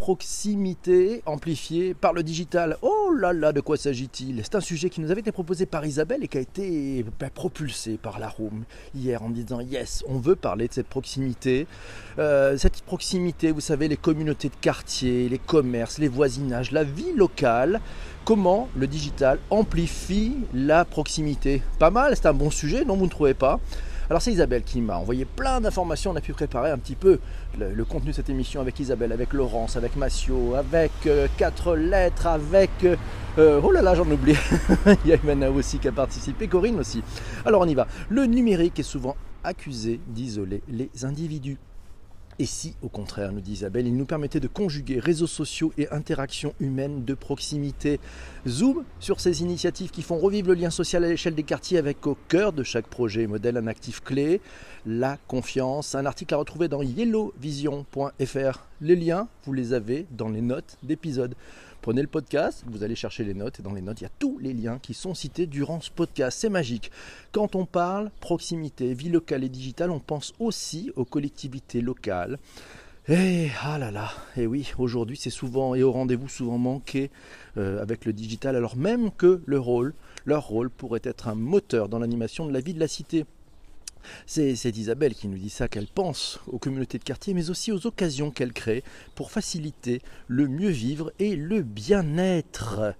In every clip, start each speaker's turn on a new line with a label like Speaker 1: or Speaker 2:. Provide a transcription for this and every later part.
Speaker 1: proximité amplifiée par le digital. Oh là là, de quoi s'agit-il? C'est un sujet qui nous avait été proposé par Isabelle et qui a été ben, propulsé par la room hier en disant yes, on veut parler de cette proximité. Euh, cette proximité, vous savez, les communautés de quartier, les commerces, les voisinages, la vie locale. Comment le digital amplifie la proximité? Pas mal, c'est un bon sujet, non vous ne trouvez pas? Alors c'est Isabelle qui m'a envoyé plein d'informations. On a pu préparer un petit peu le, contenu de cette émission avec Isabelle, avec Laurence, avec Massio, avec euh, quatre lettres, avec... Euh, oh là là, j'en oublie. Il y a Emmanuel aussi qui a participé, Corinne aussi. Alors on y va. Le numérique est souvent accusé d'isoler les individus. Et si, au contraire, nous dit Isabelle, il nous permettait de conjuguer réseaux sociaux et interactions humaines de proximité Zoom sur ces initiatives qui font revivre le lien social à l'échelle des quartiers avec au cœur de chaque projet modèle un actif clé, la confiance. Un article à retrouver dans yellowvision.fr. Les liens, vous les avez dans les notes d'épisode. Prenez le podcast, vous allez chercher les notes et dans les notes, il y a tous les liens qui sont cités durant ce podcast. C'est magique. Quand on parle proximité, vie locale et digitale, on pense aussi aux collectivités locales. Et ah là là, et oui, aujourd'hui c'est souvent et au rendez-vous souvent manqué euh, avec le digital, alors même que leur rôle pourrait être un moteur dans l'animation de la vie de la cité. C'est Isabelle qui nous dit ça, qu'elle pense aux communautés de quartier, mais aussi aux occasions qu'elle crée pour faciliter le mieux vivre et le bien-être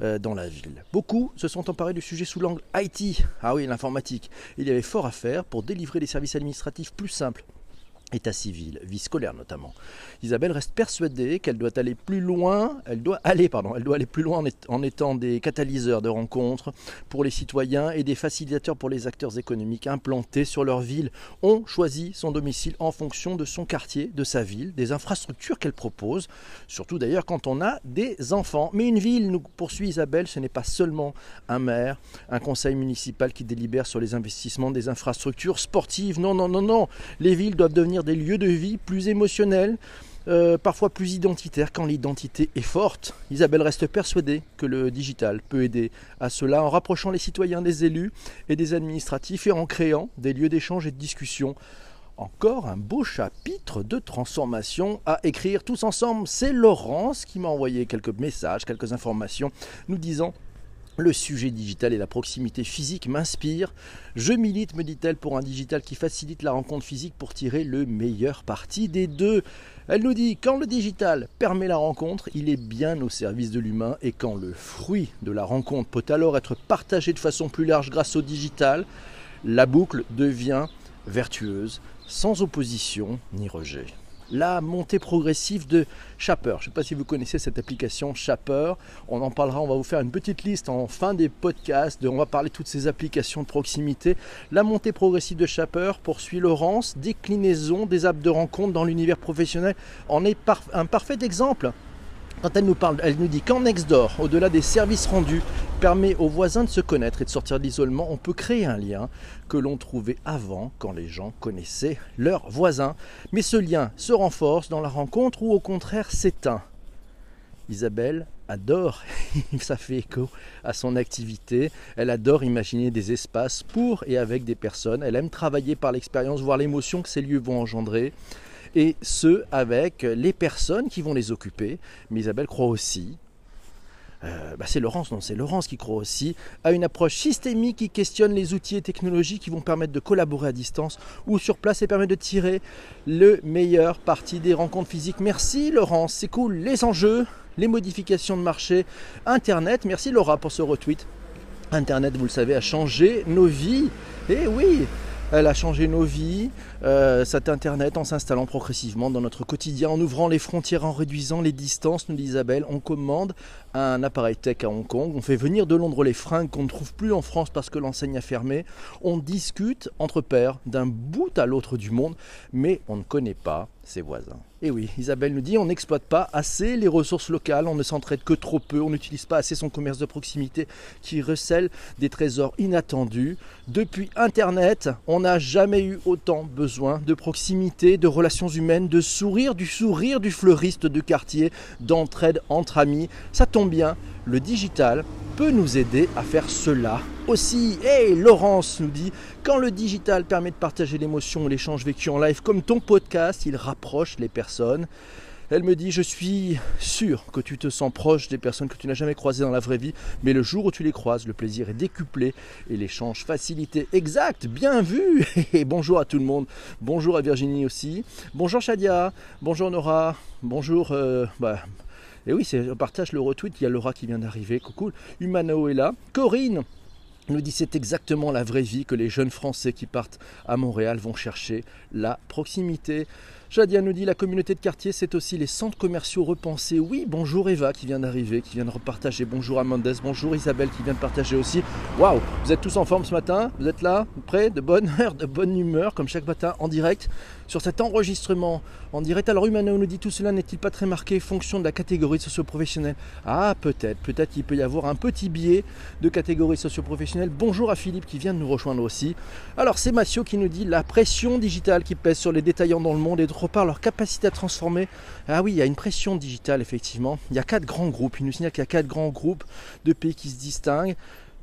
Speaker 1: euh, dans la ville. Beaucoup se sont emparés du sujet sous l'angle IT, ah oui, l'informatique. Il y avait fort à faire pour délivrer des services administratifs plus simples, état civil, vie scolaire notamment. Isabelle reste persuadée qu'elle doit aller plus loin, elle doit aller, pardon, elle doit aller plus loin en étant des catalyseurs de rencontres pour les citoyens et des facilitateurs pour les acteurs économiques implantés sur leur ville. On choisit son domicile en fonction de son quartier, de sa ville, des infrastructures qu'elle propose, surtout d'ailleurs quand on a des enfants. Mais une ville, nous poursuit Isabelle, ce n'est pas seulement un maire, un conseil municipal qui délibère sur les investissements des infrastructures sportives. Non, non, non, non. Les villes doivent devenir des lieux de vie plus émotionnels, euh, parfois plus identitaire quand l'identité est forte. Isabelle reste persuadée que le digital peut aider à cela en rapprochant les citoyens des élus et des administratifs et en créant des lieux d'échange et de discussion. Encore un beau chapitre de transformation à écrire tous ensemble. C'est Laurence qui m'a envoyé quelques messages, quelques informations nous disant le sujet digital et la proximité physique m'inspirent. Je milite, me dit-elle, pour un digital qui facilite la rencontre physique pour tirer le meilleur parti des deux. Elle nous dit quand le digital permet la rencontre, il est bien au service de l'humain et quand le fruit de la rencontre peut alors être partagé de façon plus large grâce au digital, la boucle devient vertueuse, sans opposition ni rejet la montée progressive de Shapper. Je ne sais pas si vous connaissez cette application Shapper. On en parlera, on va vous faire une petite liste en fin des podcasts. on va parler de toutes ces applications de proximité. La montée progressive de Shapper poursuit Laurence, déclinaison des apps de rencontre dans l'univers professionnel en est un parfait exemple. Quand elle nous parle, elle nous dit qu'en Nextdoor, au-delà des services rendus, permet aux voisins de se connaître et de sortir de l'isolement, on peut créer un lien que l'on trouvait avant quand les gens connaissaient leurs voisins. Mais ce lien se renforce dans la rencontre ou au contraire s'éteint. Isabelle adore, ça fait écho à son activité, elle adore imaginer des espaces pour et avec des personnes, elle aime travailler par l'expérience, voir l'émotion que ces lieux vont engendrer et ce avec les personnes qui vont les occuper. Mais Isabelle croit aussi, euh, bah, c'est Laurence, non, c'est Laurence qui croit aussi à une approche systémique qui questionne les outils et technologies qui vont permettre de collaborer à distance ou sur place et permettre de tirer le meilleur parti des rencontres physiques. Merci Laurence, c'est cool. Les enjeux, les modifications de marché, Internet. Merci Laura pour ce retweet. Internet, vous le savez, a changé nos vies. Et oui, elle a changé nos vies, euh, cet Internet, en s'installant progressivement dans notre quotidien, en ouvrant les frontières, en réduisant les distances, nous dit Isabelle. On commande un appareil tech à Hong Kong, on fait venir de Londres les fringues qu'on ne trouve plus en France parce que l'enseigne a fermé. On discute entre pairs d'un bout à l'autre du monde, mais on ne connaît pas ses voisins. Et oui, Isabelle nous dit on n'exploite pas assez les ressources locales, on ne s'entraide que trop peu, on n'utilise pas assez son commerce de proximité qui recèle des trésors inattendus. Depuis Internet, on n'a jamais eu autant besoin de proximité, de relations humaines, de sourire, du sourire du fleuriste de quartier, d'entraide entre amis. Ça tombe bien, le digital peut nous aider à faire cela aussi. Hey, Laurence nous dit, quand le digital permet de partager l'émotion et l'échange vécu en live comme ton podcast, il rapproche les personnes. Elle me dit, je suis sûr que tu te sens proche des personnes que tu n'as jamais croisées dans la vraie vie, mais le jour où tu les croises, le plaisir est décuplé et l'échange facilité. Exact, bien vu Et bonjour à tout le monde. Bonjour à Virginie aussi. Bonjour Shadia. Bonjour Nora. Bonjour... Euh, bah, et oui, c'est, partage le retweet, il y a Laura qui vient d'arriver, coucou. Humano est là. Corinne nous dit c'est exactement la vraie vie que les jeunes Français qui partent à Montréal vont chercher, la proximité. Jadia nous dit la communauté de quartier, c'est aussi les centres commerciaux repensés. Oui, bonjour Eva qui vient d'arriver, qui vient de repartager. Bonjour Amandes, bonjour Isabelle qui vient de partager aussi. Waouh, vous êtes tous en forme ce matin? Vous êtes là, prêts, de bonne heure, de bonne humeur, comme chaque matin en direct sur cet enregistrement en direct. Alors Humano nous dit tout cela n'est-il pas très marqué fonction de la catégorie socio-professionnelle? Ah peut-être, peut-être qu'il peut y avoir un petit biais de catégorie socio-professionnelle. Bonjour à Philippe qui vient de nous rejoindre aussi. Alors c'est Massio qui nous dit la pression digitale qui pèse sur les détaillants dans le monde et d'autre leur capacité à transformer. Ah oui, il y a une pression digitale effectivement. Il y a quatre grands groupes. Il nous signale qu'il y a quatre grands groupes de pays qui se distinguent.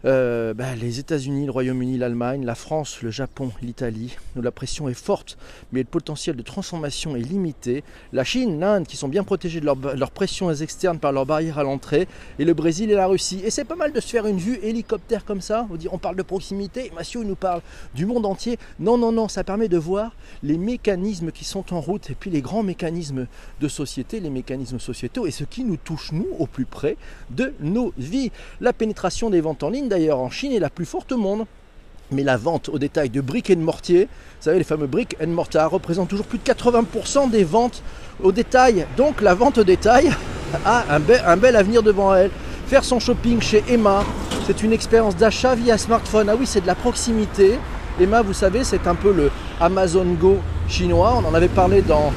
Speaker 1: Euh, bah, les États-Unis, le Royaume-Uni, l'Allemagne, la France, le Japon, l'Italie, où la pression est forte, mais le potentiel de transformation est limité. La Chine, l'Inde, qui sont bien protégés de leurs pressions externes par leurs barrières à l'entrée, et le Brésil et la Russie. Et c'est pas mal de se faire une vue hélicoptère comme ça. On, parle de proximité, Mathieu nous parle du monde entier. Non, non, non, ça permet de voir les mécanismes qui sont en route, et puis les grands mécanismes de société, les mécanismes sociétaux, et ce qui nous touche, nous, au plus près de nos vies. La pénétration des ventes en ligne, en Chine est la plus forte au monde. Mais la vente au détail de briques et de mortier, vous savez, les fameux briques and mortar, représentent toujours plus de 80% des ventes au détail. Donc la vente au détail a un bel avenir devant elle. Faire son shopping chez Emma, c'est une expérience d'achat via smartphone. Ah oui, c'est de la proximité. Emma, vous savez, c'est un peu le Amazon Go chinois. On en avait parlé dans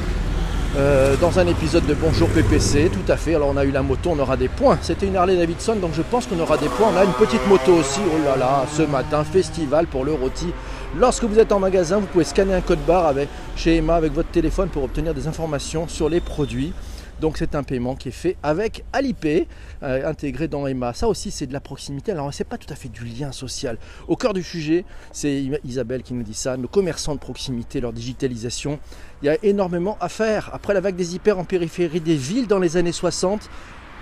Speaker 1: euh, dans un épisode de Bonjour PPC, tout à fait. Alors on a eu la moto, on aura des points. C'était une Harley Davidson, donc je pense qu'on aura des points. On a une petite moto aussi. Oh là là, ce matin, festival pour le rôti. Lorsque vous êtes en magasin, vous pouvez scanner un code barre avec, chez Emma avec votre téléphone pour obtenir des informations sur les produits. Donc c'est un paiement qui est fait avec Alipay, euh, intégré dans Emma. Ça aussi c'est de la proximité. Alors c'est pas tout à fait du lien social. Au cœur du sujet, c'est Isabelle qui nous dit ça, nos commerçants de proximité, leur digitalisation. Il y a énormément à faire. Après la vague des hyper en périphérie des villes dans les années 60,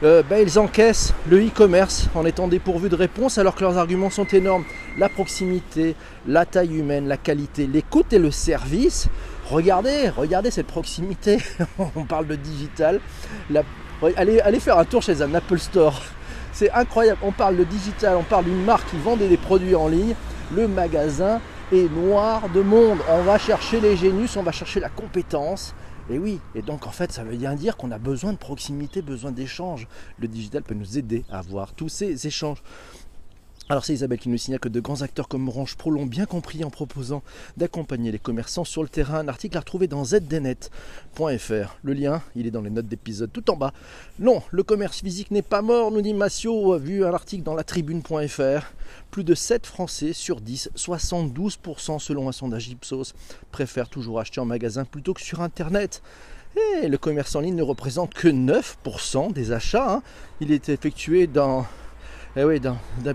Speaker 1: euh, ben, ils encaissent le e-commerce en étant dépourvus de réponse alors que leurs arguments sont énormes. La proximité, la taille humaine, la qualité, l'écoute et le service regardez, regardez cette proximité. on parle de digital. allez, faire un tour chez un Apple Store. C'est incroyable. On parle de digital, on parle d'une marque qui vendait des produits en ligne. Le magasin est noir de monde. On va chercher les génus, on va chercher la compétence. Et oui, et donc en fait, ça veut bien dire qu'on a besoin de proximité, besoin d'échanges. Le digital peut nous aider à avoir tous ces échanges. Alors c'est Isabelle qui nous signale que de grands acteurs comme Orange Pro l'ont bien compris en proposant d'accompagner les commerçants sur le terrain. Un article à retrouver dans zdnet.fr. Le lien, il est dans les notes d'épisode tout en bas. Non, le commerce physique n'est pas mort, nous dit Massio, vu un article dans la tribune.fr. Plus de 7 Français sur 10, 72% selon un sondage Ipsos, préfèrent toujours acheter en magasin plutôt que sur Internet. Et le commerce en ligne ne représente que 9% des achats. Hein. Il est effectué dans eh oui,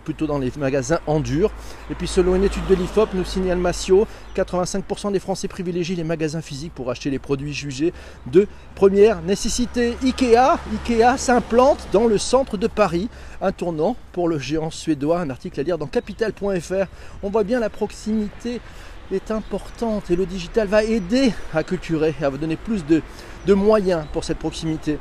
Speaker 1: plutôt dans les magasins en dur. Et puis selon une étude de l'IFOP, nous signale Massio, 85% des Français privilégient les magasins physiques pour acheter les produits jugés de première nécessité. Ikea, Ikea s'implante dans le centre de Paris. Un tournant pour le géant suédois, un article à lire dans capital.fr. On voit bien la proximité est importante et le digital va aider à culturer à vous donner plus de moyens pour cette proximité.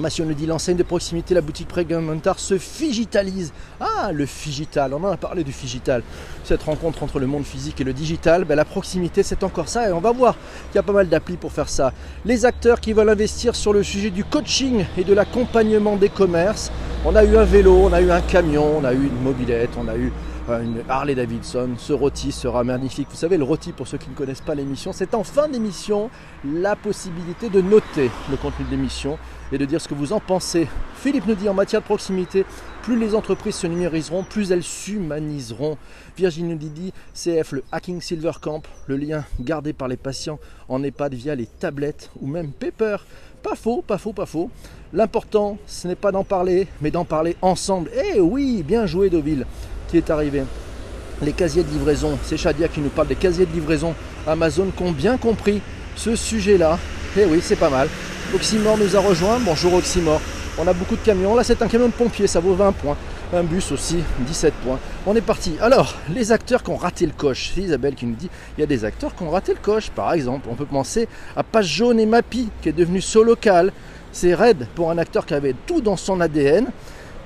Speaker 1: Massio nous dit l'enseigne de proximité, la boutique Prégamentard se figitalise. Ah, le figital, on en a parlé du figital. Cette rencontre entre le monde physique et le digital, ben, la proximité c'est encore ça et on va voir qu'il y a pas mal d'applis pour faire ça. Les acteurs qui veulent investir sur le sujet du coaching et de l'accompagnement des commerces. On a eu un vélo, on a eu un camion, on a eu une mobilette, on a eu une Harley Davidson. Ce rôti sera magnifique. Vous savez, le rôti, pour ceux qui ne connaissent pas l'émission, c'est en fin d'émission la possibilité de noter le contenu de l'émission et de dire ce que vous en pensez. Philippe nous dit en matière de proximité, plus les entreprises se numériseront, plus elles s'humaniseront. Virginie nous dit CF, le Hacking Silver Camp, le lien gardé par les patients en EHPAD via les tablettes ou même Paper. Pas faux, pas faux, pas faux. L'important, ce n'est pas d'en parler, mais d'en parler ensemble. Eh oui, bien joué Deauville qui est arrivé. Les casiers de livraison, c'est Shadia qui nous parle des casiers de livraison Amazon qui ont bien compris ce sujet-là. Et eh oui, c'est pas mal. Oxymore nous a rejoint. Bonjour Oxymore. On a beaucoup de camions. Là, c'est un camion de pompier, ça vaut 20 points. Un bus aussi, 17 points. On est parti. Alors, les acteurs qui ont raté le coche. C'est Isabelle qui nous dit il y a des acteurs qui ont raté le coche. Par exemple, on peut penser à Page Jaune et Mappy, qui est devenu local. C'est raide pour un acteur qui avait tout dans son ADN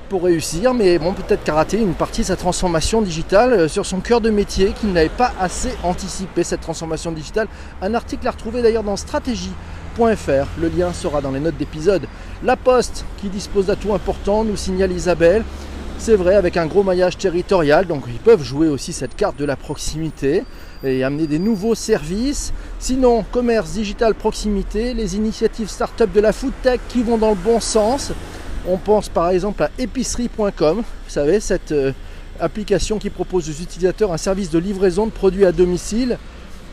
Speaker 1: pour réussir, mais bon, peut-être qu'a raté une partie de sa transformation digitale euh, sur son cœur de métier, qu'il n'avait pas assez anticipé cette transformation digitale. Un article à retrouver d'ailleurs dans stratégie.fr. Le lien sera dans les notes d'épisode. La Poste, qui dispose d'atouts importants, nous signale Isabelle. C'est vrai, avec un gros maillage territorial, donc ils peuvent jouer aussi cette carte de la proximité et amener des nouveaux services. Sinon, commerce digital proximité, les initiatives start-up de la food tech qui vont dans le bon sens. On pense par exemple à épicerie.com, vous savez, cette euh, application qui propose aux utilisateurs un service de livraison de produits à domicile,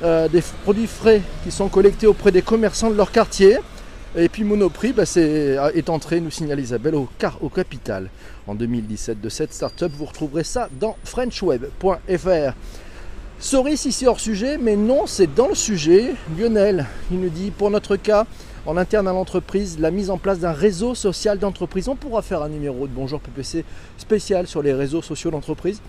Speaker 1: euh, des produits frais qui sont collectés auprès des commerçants de leur quartier. Et puis Monoprix bah, euh, est, entré, nous signale Isabelle, au, car, au capital en 2017 de cette start-up. Vous retrouverez ça dans frenchweb.fr. Sorry si c'est hors sujet, mais non, c'est dans le sujet. Lionel, il nous dit pour notre cas, en interne à l'entreprise, la mise en place d'un réseau social d'entreprise. On pourra faire un numéro de Bonjour PPC spécial sur les réseaux sociaux d'entreprise.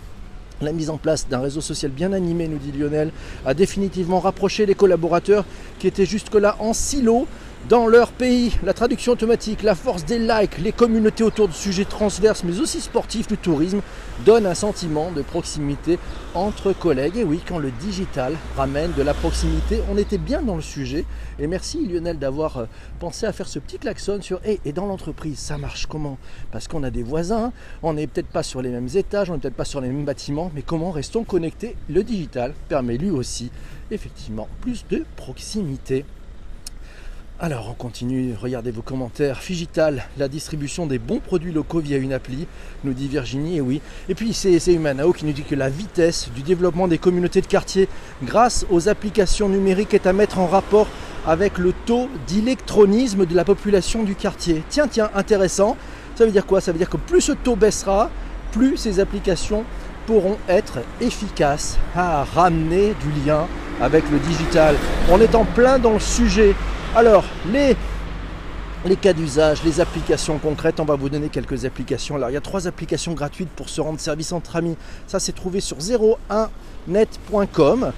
Speaker 1: La mise en place d'un réseau social bien animé, nous dit Lionel, a définitivement rapproché les collaborateurs qui étaient jusque-là en silo dans leur pays. La traduction automatique, la force des likes, les communautés autour de sujets transverses, mais aussi sportifs, le tourisme, donnent un sentiment de proximité entre collègues. Et oui, quand le digital ramène de la proximité, on était bien dans le sujet. Et merci Lionel d'avoir euh, pensé à faire ce petit klaxon sur et, et dans l'entreprise, ça marche comment? Parce qu'on a des voisins, on n'est peut-être pas sur les mêmes étages, on n'est peut-être pas sur les mêmes bâtiments, mais comment restons connectés? Le digital permet lui aussi effectivement plus de proximité. Alors on continue, regardez vos commentaires. Figital, la distribution des bons produits locaux via une appli, nous dit Virginie, et oui. Et puis c'est Humanao qui nous dit que la vitesse du développement des communautés de quartier grâce aux applications numériques est à mettre en rapport avec le taux d'électronisme de la population du quartier. Tiens, tiens, intéressant. Ça veut dire quoi? Ça veut dire que plus ce taux baissera, plus ces applications pourront être efficaces à ramener du lien avec le digital. On est en plein dans le sujet. Alors, les, cas d'usage, les applications concrètes, on va vous donner quelques applications. Alors, il y a trois applications gratuites pour se rendre service entre amis. Ça, c'est trouvé sur 01net.com.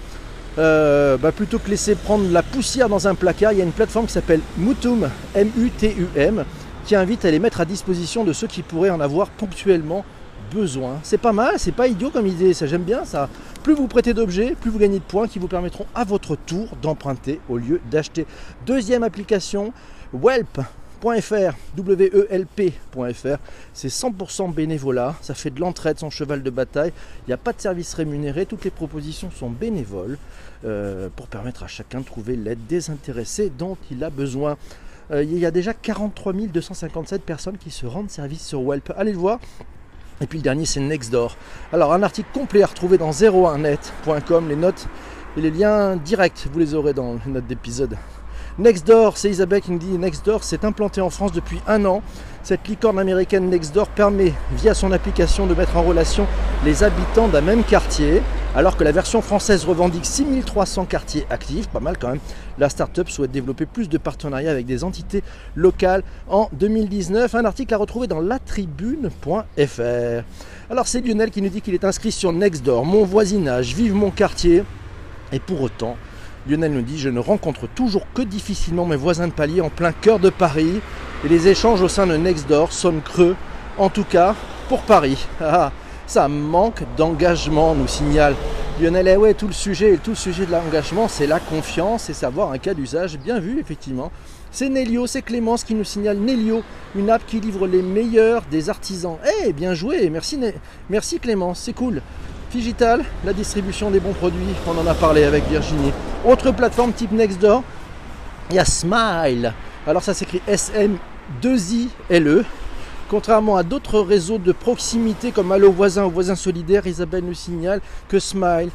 Speaker 1: Euh, bah, plutôt que laisser prendre la poussière dans un placard, il y a une plateforme qui s'appelle Mutum, M-U-T-U-M, qui invite à les mettre à disposition de ceux qui pourraient en avoir ponctuellement besoin. C'est pas mal, c'est pas idiot comme idée, ça j'aime bien ça. Plus vous prêtez d'objets, plus vous gagnez de points qui vous permettront à votre tour d'emprunter au lieu d'acheter. Deuxième application, Welp.fr, W-E-L-P.fr, c'est 100% bénévolat, ça fait de l'entraide, son cheval de bataille, il n'y a pas de service rémunéré, toutes les propositions sont bénévoles euh, pour permettre à chacun de trouver l'aide désintéressée dont il a besoin. Euh, il y a déjà 43 257 personnes qui se rendent service sur Welp. Allez le voir, et puis le dernier, c'est Nextdoor. Alors, un article complet à retrouver dans 01net.com. Les notes et les liens directs, vous les aurez dans les notes d'épisode. Nextdoor, c'est Isabelle qui nous dit Nextdoor s'est implanté en France depuis un an. Cette licorne américaine Nextdoor permet, via son application, de mettre en relation les habitants d'un même quartier. Alors que la version française revendique 6300 quartiers actifs, pas mal quand même, la start-up souhaite développer plus de partenariats avec des entités locales en 2019. Un article à retrouver dans latribune.fr. Alors c'est Lionel qui nous dit qu'il est inscrit sur Nextdoor, mon voisinage, vive mon quartier. Et pour autant, Lionel nous dit Je ne rencontre toujours que difficilement mes voisins de palier en plein cœur de Paris. Et les échanges au sein de Nextdoor sonnent creux. En tout cas, pour Paris. Ça manque d'engagement, nous signale Lionel. Eh ouais, tout le sujet, tout le sujet de l'engagement, c'est la confiance et savoir un cas d'usage bien vu, effectivement. C'est Nelio, c'est Clémence qui nous signale Nelio, une app qui livre les meilleurs des artisans. Eh, bien joué, merci, merci Clémence, c'est cool. Digital, la distribution des bons produits, on en a parlé avec Virginie. Autre plateforme type Nextdoor, il y a Smile. Alors ça s'écrit S-M-2-I-L-E. Contrairement à d'autres réseaux de proximité comme Allo Voisin ou Voisin Solidaire, Isabelle nous signale que Smile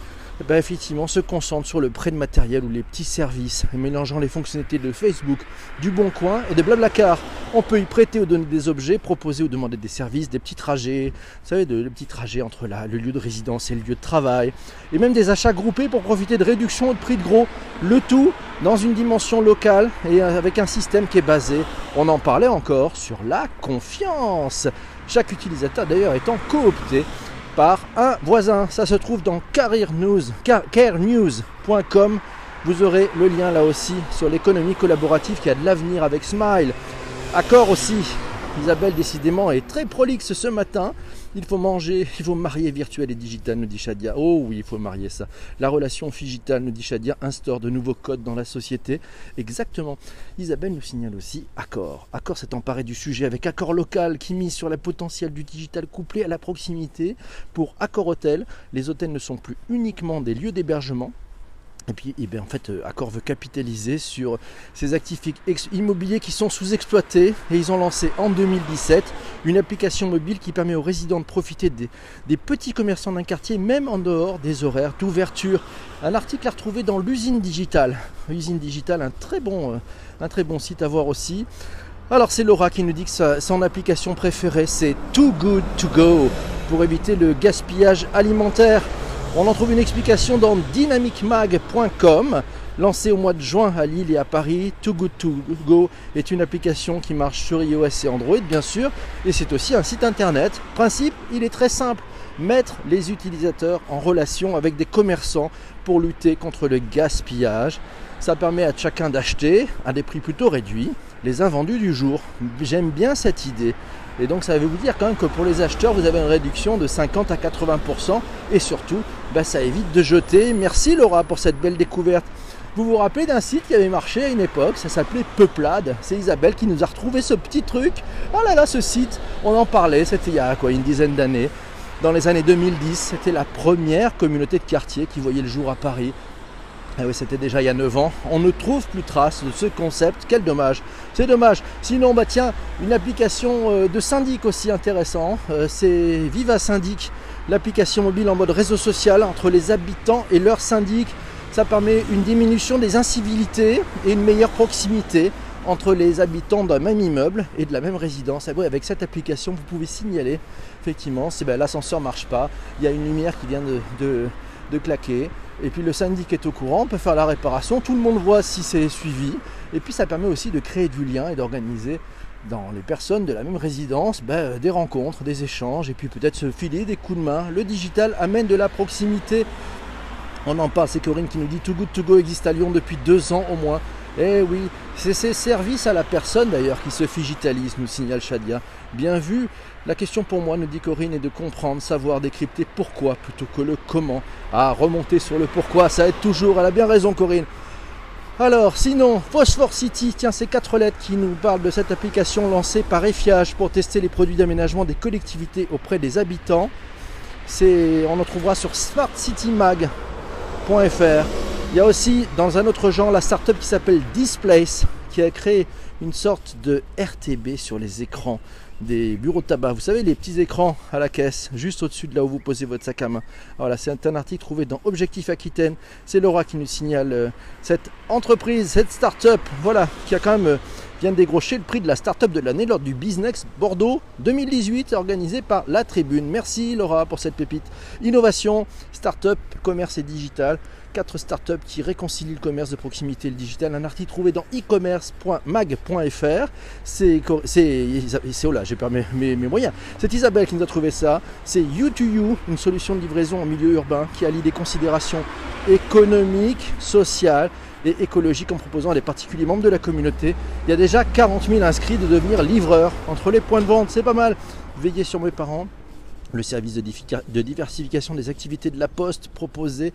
Speaker 1: ben, effectivement se concentre sur le prêt de matériel ou les petits services, mélangeant les fonctionnalités de Facebook, du Bon Coin et de Blablacar. On peut y prêter ou donner des objets, proposer ou demander des services, des petits trajets, vous savez, de, petits trajets entre le lieu de résidence et le lieu de travail, et même des achats groupés pour profiter de réductions ou de prix de gros. Le tout dans une dimension locale et avec un système qui est basé, on en parlait encore, sur la confiance. Chaque utilisateur d'ailleurs étant coopté un voisin. Ça se trouve dans carenews.com. Vous aurez le lien là aussi sur l'économie collaborative qui a de l'avenir avec Smile. Accord aussi. Isabelle décidément est très prolixe ce matin. Il faut manger, il faut marier virtuel et digital, nous dit Shadia. Oh oui, il faut marier ça. La relation digitale, nous dit Shadia, instaure de nouveaux codes dans la société. Exactement. Isabelle nous signale aussi Accor. Accor s'est emparé du sujet avec Accor Local qui mise sur la potentiel du digital couplé à la proximité. Pour Accor Hôtel, les hôtels ne sont plus uniquement des lieux d'hébergement, et puis, eh bien, en fait, euh, Accor veut capitaliser sur ces actifs immobiliers qui sont sous-exploités. Et ils ont lancé en 2017 une application mobile qui permet aux résidents de profiter des, petits commerçants d'un quartier, même en dehors des horaires d'ouverture. Un article à retrouver dans l'usine digitale. Usine digitale, un très bon, euh, un très bon site à voir aussi. Alors c'est Laura qui nous dit que son application préférée c'est Too Good To Go pour éviter le gaspillage alimentaire. On en trouve une explication dans dynamicmag.com. Lancée au mois de juin à Lille et à Paris, Too Good To Go est une application qui marche sur iOS et Android bien sûr, et c'est aussi un site internet. Principe, il est très simple, mettre les utilisateurs en relation avec des commerçants pour lutter contre le gaspillage. Ça permet à chacun d'acheter à des prix plutôt réduits les invendus du jour. J'aime bien cette idée. Et donc ça veut vous dire quand même que pour les acheteurs, vous avez une réduction de 50 à 80%. Et surtout, bah, ça évite de jeter. Merci Laura pour cette belle découverte. Vous vous rappelez d'un site qui avait marché à une époque, ça s'appelait Peuplade. C'est Isabelle qui nous a retrouvé ce petit truc. Oh là là, ce site, on en parlait, c'était il y a quoi, une dizaine d'années. Dans les années 2010, c'était la première communauté de quartier qui voyait le jour à Paris. Ah c'était déjà il y a 9 ans. On ne trouve plus trace de ce concept. Quel dommage. C'est dommage. Sinon, bah tiens, une application euh, de syndic aussi intéressant. Euh, c'est Viva Syndic, l'application mobile en mode réseau social entre les habitants et leurs syndic. Ça permet une diminution des incivilités et une meilleure proximité entre les habitants d'un même immeuble et de la même résidence. Avec cette application, vous pouvez signaler effectivement si ben, l'ascenseur ne marche pas, il y a une lumière qui vient de, de claquer et puis le syndic est au courant, on peut faire la réparation, tout le monde voit si c'est suivi. Et puis ça permet aussi de créer du lien et d'organiser dans les personnes de la même résidence ben, des rencontres, des échanges, et puis peut-être se filer des coups de main. Le digital amène de la proximité. On en parle, c'est Corinne qui nous dit Too Good To Go existe à Lyon depuis deux ans au moins. Eh oui, c'est ces services à la personne d'ailleurs qui se digitalisent, nous signale Shadia. Bien vu, la question pour moi, nous dit Corinne, est de comprendre, savoir, décrypter pourquoi plutôt que le comment. Ah, remonter sur le pourquoi, ça aide toujours. Elle a bien raison, Corinne. Alors, sinon, Phosphore City, tiens, ces quatre lettres qui nous parlent de cette application lancée par Effiage pour tester les produits d'aménagement des collectivités auprès des habitants. C'est, on en trouvera sur smartcitymag.fr. Il y a aussi, dans un autre genre, la startup qui s'appelle Displace, qui a créé une sorte de RTB sur les écrans des bureaux de tabac. Vous savez, les petits écrans à la caisse, juste au-dessus de là où vous posez votre sac à main. Voilà, c'est un article trouvé dans Objectif Aquitaine. C'est Laura qui nous signale euh, cette entreprise, cette start-up, voilà, qui a quand même euh, vient de décrocher le prix de la start-up de l'année lors du Business Bordeaux 2018 organisé par La Tribune. Merci Laura pour cette pépite. Innovation, start-up, commerce et digital. Quatre startups qui réconcilient le commerce de proximité et le digital. Un article trouvé dans e-commerce.mag.fr. C'est, c'est, oh j'ai mes, mes, moyens. C'est Isabelle qui nous a trouvé ça. C'est You2You, une solution de livraison en milieu urbain qui allie des considérations économiques, sociales et écologiques en proposant à des particuliers membres de la communauté. Il y a déjà 40 000 inscrits de devenir livreurs entre les points de vente. C'est pas mal. Veillez sur mes parents le service de diversification des activités de la poste proposé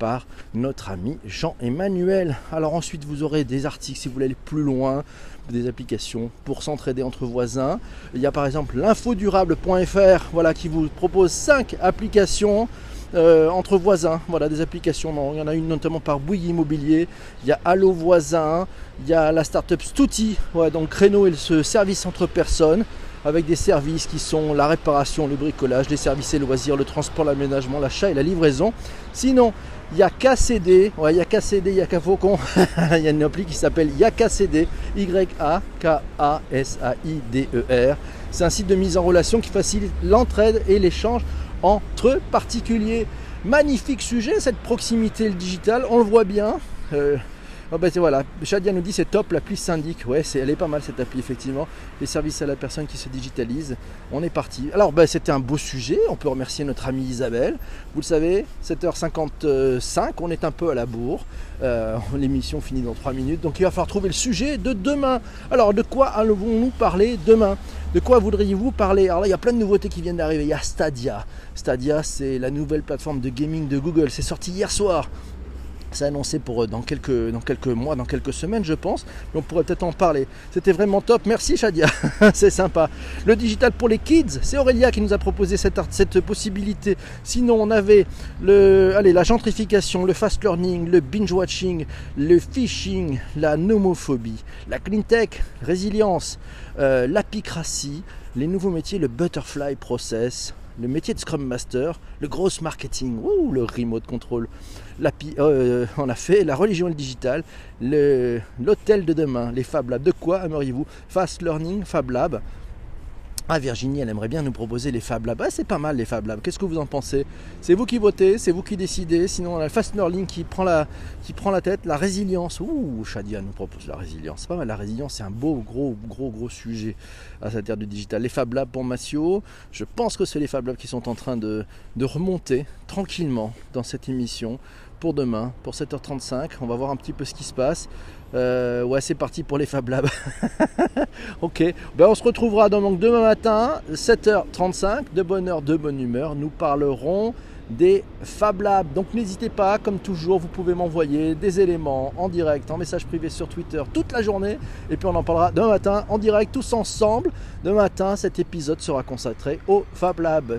Speaker 1: par notre ami Jean-Emmanuel. Alors ensuite vous aurez des articles si vous voulez aller plus loin, des applications pour s'entraider entre voisins. Il y a par exemple l'infodurable.fr voilà, qui vous propose 5 applications euh, entre voisins. Voilà des applications. il y en a une notamment par Bouygues Immobilier. Il y a Allo Voisin. Il y a la startup Stuti. donc créneau et ce service entre personnes avec des services qui sont la réparation, le bricolage, les services et loisirs, le transport, l'aménagement, l'achat et la livraison. Sinon, Il y a KCD, ouais, il y a KCD, il y a Faucon, il y a une appli qui s'appelle YAKCD, Y-A-K-A-S-A-I-D-E-R. C'est un site de mise en relation qui facilite l'entraide et l'échange entre particuliers. Magnifique sujet, cette proximité, le digital, on le voit bien. Euh, Oh bah voilà, Shadia nous dit c'est top l'appli syndic. Ouais, c'est, elle est pas mal cette appli effectivement. Les services à la personne qui se digitalise. On est parti. Alors bah, c'était un beau sujet. On peut remercier notre amie Isabelle. Vous le savez, 7h55, on est un peu à la bourre. Euh, l'émission finit dans 3 minutes. Donc il va falloir trouver le sujet de demain. Alors de quoi allons-nous parler demain? De quoi voudriez-vous parler? Alors là, il y a plein de nouveautés qui viennent d'arriver. Il y a Stadia. Stadia, c'est la nouvelle plateforme de gaming de Google. C'est sorti hier soir. C'est annoncé pour euh, dans quelques, dans quelques mois, dans quelques semaines, je pense. On pourrait peut-être en parler. C'était vraiment top. Merci, Shadia. c'est sympa. Le digital pour les kids, c'est Aurélia qui nous a proposé cette, cette possibilité. Sinon, on avait le, allez, la gentrification, le fast learning, le binge watching, le phishing, la nomophobie, la clean tech, résilience, euh, l'apicratie, les nouveaux métiers, le butterfly process, le métier de Scrum Master, le gros marketing, ouh, le remote control, euh, on a fait la religion et le digital, l'hôtel de demain, les Fab Labs. De quoi aimeriez-vous? Fast Learning, Fab Lab. Ah, Virginie, elle aimerait bien nous proposer les Fab Labs. Ah, c'est pas mal les Fab Labs. Qu'est-ce que vous en pensez? C'est vous qui votez, c'est vous qui décidez. Sinon, on a le Fast Learning qui prend la, qui prend la tête. La résilience. Ouh, Shadia nous propose la résilience. C'est pas mal. La résilience, c'est un beau, gros, gros, gros sujet à cette ère du digital. Les Fab Labs pour Massio. Je pense que c'est les Fab Labs qui sont en train de, de remonter tranquillement dans cette émission pour demain, pour 7h35. On va voir un petit peu ce qui se passe. Euh, ouais, c'est parti pour les Fab Labs. ok, ben, on se retrouvera donc demain matin, 7h35, de bonne heure, de bonne humeur. Nous parlerons des Fab Labs. Donc n'hésitez pas, comme toujours, vous pouvez m'envoyer des éléments en direct, en message privé sur Twitter toute la journée. Et puis on en parlera demain matin en direct, tous ensemble. Demain matin, cet épisode sera consacré au Fab Lab.